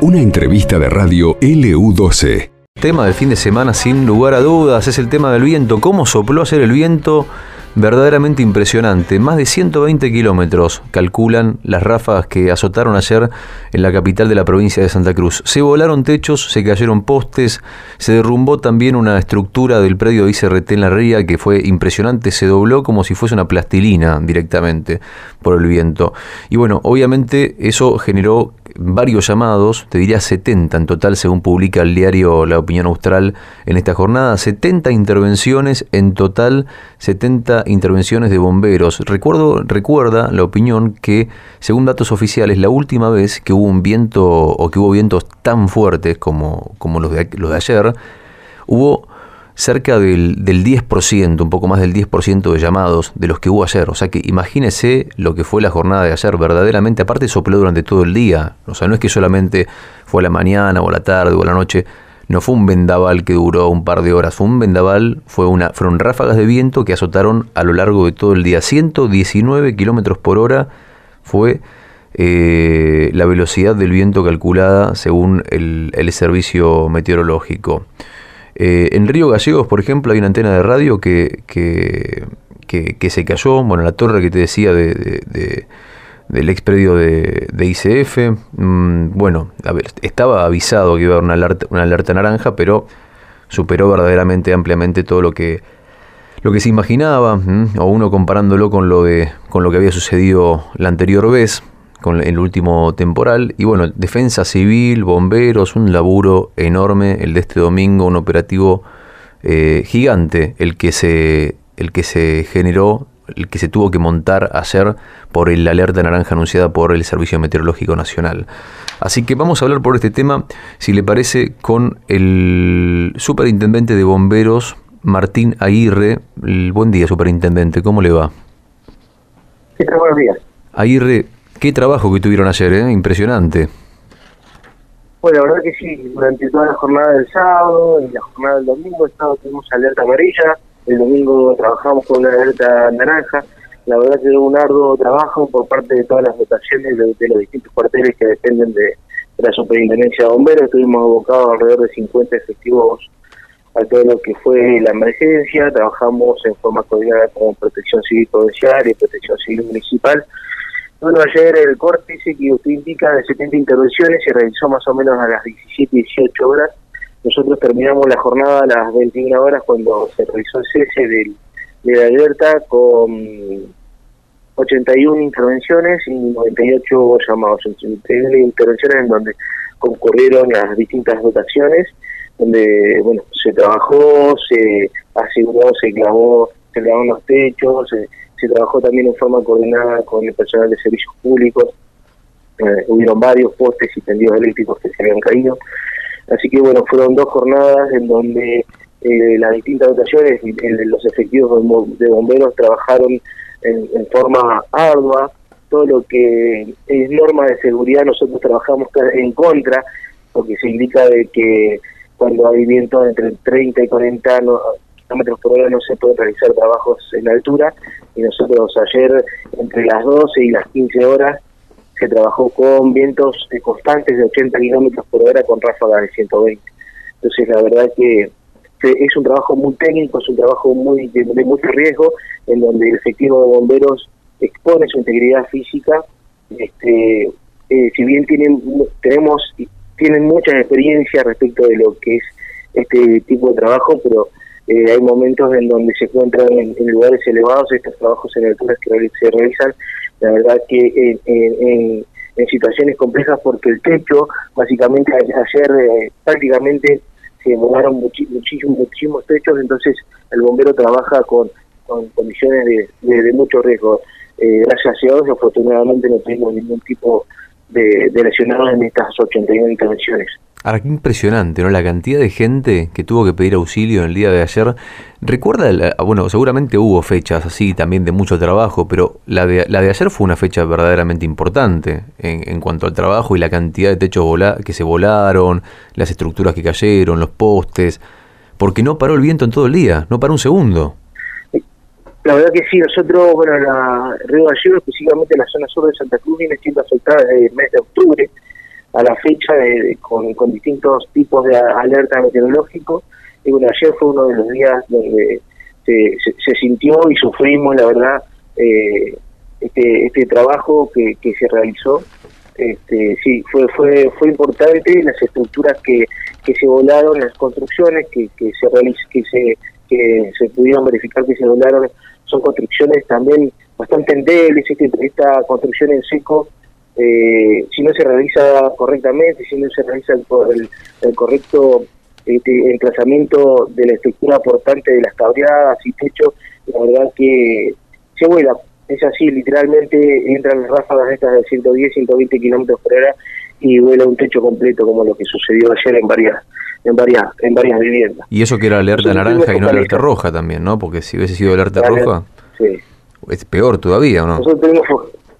Una entrevista de radio LU12. Tema del fin de semana, sin lugar a dudas, es el tema del viento. ¿Cómo sopló ayer el viento? Verdaderamente impresionante. Más de 120 kilómetros calculan las ráfagas que azotaron ayer en la capital de la provincia de Santa Cruz. Se volaron techos, se cayeron postes, se derrumbó también una estructura del predio de ICRT en la ría que fue impresionante, se dobló como si fuese una plastilina directamente por el viento. Y bueno, obviamente eso generó varios llamados, te diría 70 en total según publica el diario La Opinión Austral en esta jornada, 70 intervenciones en total, 70 intervenciones de bomberos. Recuerdo, recuerda la opinión que según datos oficiales la última vez que hubo un viento o que hubo vientos tan fuertes como, como los, de, los de ayer, hubo cerca del, del 10%, un poco más del 10% de llamados de los que hubo ayer. O sea que imagínese lo que fue la jornada de ayer. Verdaderamente, aparte sopló durante todo el día. O sea, no es que solamente fue a la mañana o a la tarde o a la noche. No fue un vendaval que duró un par de horas. Fue un vendaval, fue una, fueron ráfagas de viento que azotaron a lo largo de todo el día. 119 kilómetros por hora fue eh, la velocidad del viento calculada según el, el servicio meteorológico. Eh, en Río Gallegos, por ejemplo, hay una antena de radio que, que, que, se cayó, bueno, la torre que te decía de, del expredio de, de ICF, mm, bueno, a ver, estaba avisado que iba a haber una alerta, una alerta naranja, pero superó verdaderamente ampliamente todo lo que lo que se imaginaba, o uno comparándolo con lo de con lo que había sucedido la anterior vez, con el último temporal. Y bueno, defensa civil, bomberos, un laburo enorme el de este domingo, un operativo eh, gigante, el que, se, el que se generó, el que se tuvo que montar ayer por el alerta naranja anunciada por el Servicio Meteorológico Nacional. Así que vamos a hablar por este tema, si le parece, con el superintendente de bomberos, Martín Aguirre. buen día, superintendente, ¿cómo le va? Sí, buenos días. Aguirre, Qué trabajo que tuvieron ayer, ¿eh? impresionante. Bueno, la verdad que sí, durante toda la jornada del sábado y la jornada del domingo estado, tuvimos alerta amarilla, el domingo trabajamos con una alerta naranja, la verdad que un arduo trabajo por parte de todas las votaciones de, los distintos cuarteles que dependen de, la superintendencia de bomberos, estuvimos abocados alrededor de 50 efectivos a todo lo que fue la emergencia, trabajamos en forma coordinada con Protección Civil Provincial y Protección Civil Municipal, bueno, ayer el corte dice que usted indica de 70 intervenciones, se realizó más o menos a las 17, 18 horas. Nosotros terminamos la jornada a las 21 horas cuando se realizó el cese de la alerta con 81 intervenciones y 98 llamados. 81 intervenciones en donde concurrieron las distintas dotaciones, donde bueno se trabajó, se aseguró, se clavó, se clavaron los techos, se se trabajó también en forma coordinada con el personal de servicios públicos, eh, hubieron varios postes y tendidos eléctricos que se habían caído, así que bueno, fueron dos jornadas en donde eh, las distintas dotaciones, los efectivos de bomberos trabajaron en, forma ardua, todo lo que es norma de seguridad nosotros trabajamos en contra, porque se indica de que cuando hay viento entre 30 y 40 kilómetros por hora no se pueden realizar trabajos en altura y nosotros ayer entre las 12 y las 15 horas se trabajó con vientos constantes de 80 kilómetros por hora con ráfagas de 120. Entonces la verdad que es un trabajo muy técnico, es un trabajo muy de, mucho riesgo, en donde el efectivo de bomberos expone su integridad física. Este, eh, si bien tienen tenemos tienen mucha experiencia respecto de lo que es este tipo de trabajo, pero eh, hay momentos en donde se encuentran en, lugares elevados estos trabajos en alturas que se realizan, la verdad que en, situaciones complejas porque el techo, básicamente ayer eh, prácticamente se volaron muchísimos, muchísimos techos, entonces el bombero trabaja con, condiciones de, mucho riesgo. Eh, gracias a Dios, afortunadamente no tuvimos ningún tipo de, de lesionados en estas 81 intervenciones. Ahora, qué impresionante, ¿no? La cantidad de gente que tuvo que pedir auxilio en el día de ayer. Recuerda, bueno, seguramente hubo fechas así también de mucho trabajo, pero la de, la de ayer fue una fecha verdaderamente importante en, en cuanto al trabajo y la cantidad de techos que se volaron, las estructuras que cayeron, los postes, porque no paró el viento en todo el día, no paró un segundo. La verdad que sí, nosotros, bueno, la Río Gallego, específicamente la zona sur de Santa Cruz, viene siendo afectada desde el mes de octubre a la fecha con, distintos tipos de alerta meteorológico. Y bueno, ayer fue uno de los días donde se, se, sintió y sufrimos, la verdad, eh, este, este trabajo que, que se realizó. Este, sí, fue, fue, fue importante las estructuras que, que se volaron, las construcciones que, que se que se que se pudieron verificar que se volaron son construcciones también bastante endebles, este, esta construcción en seco eh, si no se realiza correctamente, si no se realiza el, el, correcto este, emplazamiento de la estructura portante de las cabreadas y techo, la verdad que se vuela. Es así, literalmente entran las ráfagas estas de 110, 120 kilómetros por hora y vuela un techo completo, como lo que sucedió ayer en varias en varias en varias viviendas. Y eso que era alerta naranja y no alerta roja también, ¿no? Porque si hubiese sido alerta roja, sí. es peor todavía, ¿no? Nosotros tenemos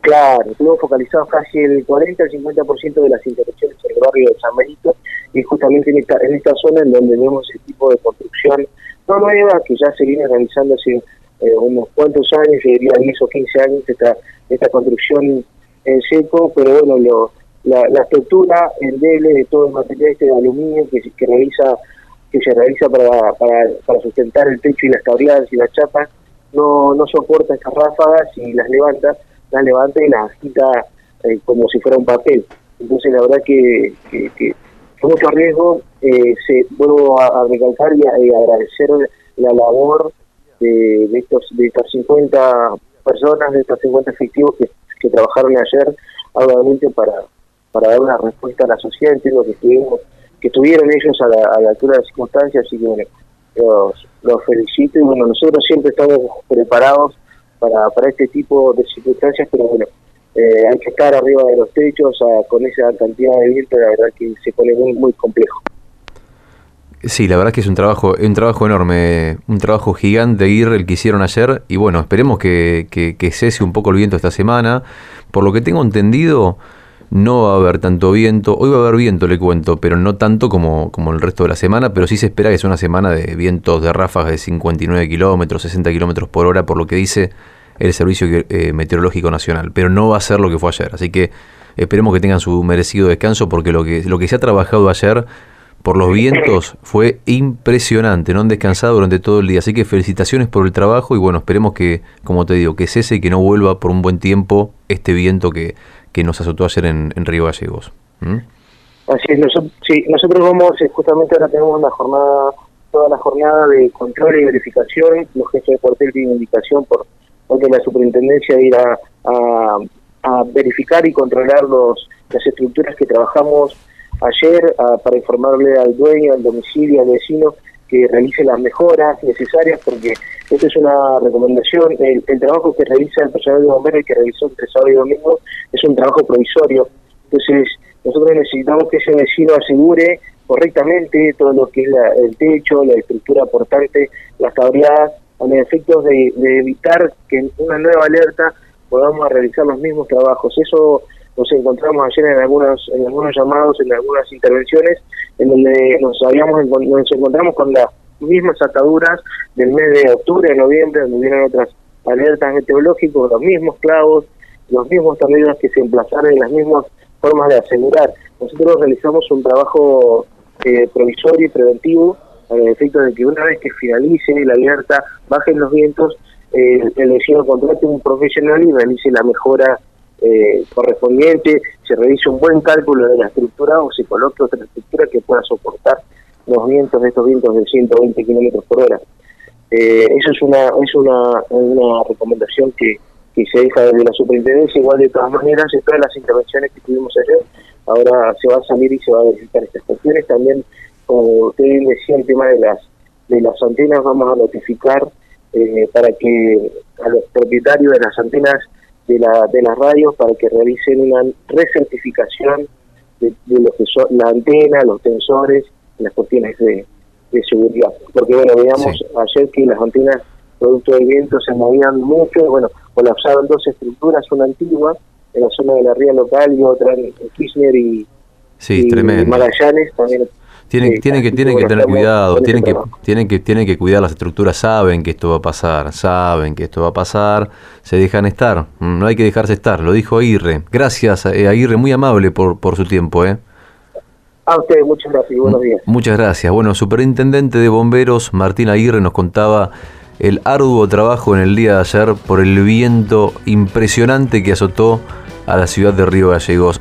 Claro, estuvimos focalizados casi el 40 al 50% de las intervenciones en el barrio de San Benito y justamente en esta, en esta zona en donde vemos ese tipo de construcción no nueva, que ya se viene realizando hace eh, unos cuantos años, yo diría 10 o 15 años, esta, esta construcción en seco, pero bueno, lo, la, la estructura endeble de todo el material este de aluminio que, que realiza que se realiza para, para, sustentar el techo y las cabreadas y las chapas, no, no soporta estas ráfagas y las levanta la levanta y la quita eh, como si fuera un papel. Entonces, la verdad que, que, que mucho riesgo. Eh, se, vuelvo a, recalcar y, agradecer la labor de, estos de estas 50 personas, de estos 50 efectivos que, trabajaron ayer obviamente para, para dar una respuesta a la sociedad. Entiendo que estuvimos que estuvieron ellos a la, a la altura de las circunstancias, así que bueno, los felicito y bueno, nosotros siempre estamos preparados para, para este tipo de circunstancias, pero bueno, eh, hay que estar arriba de los techos con esa cantidad de viento, la verdad que se pone muy, muy complejo. Sí, la verdad que es un trabajo, un trabajo enorme, un trabajo gigante ir el que hicieron ayer y bueno, esperemos que, que, que cese un poco el viento esta semana. Por lo que tengo entendido, no va a haber tanto viento. Hoy va a haber viento, le cuento, pero no tanto como, como el resto de la semana. Pero sí se espera que sea una semana de vientos de ráfagas de 59 kilómetros, 60 kilómetros por hora, por lo que dice el Servicio eh, Meteorológico Nacional. Pero no va a ser lo que fue ayer. Así que esperemos que tengan su merecido descanso, porque lo que, lo que se ha trabajado ayer por los vientos fue impresionante. No han descansado durante todo el día. Así que felicitaciones por el trabajo y bueno, esperemos que, como te digo, que cese y que no vuelva por un buen tiempo este viento que que nos azotó ayer en, en Río Gallegos. Así es, nosotros, sí, nosotros vamos, eh, justamente ahora tenemos una jornada, toda la jornada de control y verificación, los jefes de cuartel tienen indicación por porque la superintendencia ir a, a, verificar y controlar los las estructuras que trabajamos ayer para informarle al dueño, al domicilio, al vecino que realice las mejoras necesarias porque esta es una recomendación. El, trabajo que realiza el personal de bomberos que realizó entre sábado y domingo es un trabajo provisorio. Entonces, nosotros necesitamos que ese vecino asegure correctamente todo lo que es el techo, la estructura portante, las cabreadas, con efectos de, de evitar que una nueva alerta podamos realizar los mismos trabajos. Eso nos encontramos ayer en algunos en algunos llamados, en algunas intervenciones, en donde nos habíamos nos encontramos con las mismas ataduras del mes de octubre, de noviembre, donde hubieran otras alertas meteorológicas, los mismos clavos, los mismos tornillos que se emplazaron en las mismas formas de asegurar. Nosotros realizamos un trabajo eh, provisorio y preventivo el efecto de que una vez que finalice la alerta, bajen los vientos, eh, el vecino contrate un profesional y realice la mejora eh, correspondiente, se realice un buen cálculo de la estructura o se coloque otra estructura que pueda soportar los vientos de estos vientos de 120 kilómetros por hora. Eh, eso es una es una, una recomendación que, que se deja desde la superintendencia, igual de todas maneras, en todas las intervenciones que tuvimos ayer, ahora se va a salir y se va a verificar estas cuestiones. También, como usted decía, el tema de las de las antenas, vamos a notificar eh, para que a los propietarios de las antenas de, la, de las radios para que realicen una recertificación de, lo que son la antena, los tensores, las cuestiones de, seguridad. Porque bueno, veíamos ayer que las antenas producto del viento se movían mucho, bueno, colapsaron dos estructuras, una antigua en la zona de la ría local y otra en Kirchner y, sí, Magallanes también Tienen, tienen que, tienen que tener cuidado, tienen que, tienen, que, tienen que cuidar las estructuras, saben que esto va a pasar, saben que esto va a pasar, se dejan estar, mm, no hay que dejarse estar, lo dijo Aguirre. Gracias, eh, Aguirre, muy amable por, por su tiempo. ¿eh? A ustedes, muchas gracias buenos días. Muchas gracias. Bueno, superintendente de bomberos, Martín Aguirre, nos contaba el arduo trabajo en el día de ayer por el viento impresionante que azotó a la ciudad de Río Gallegos.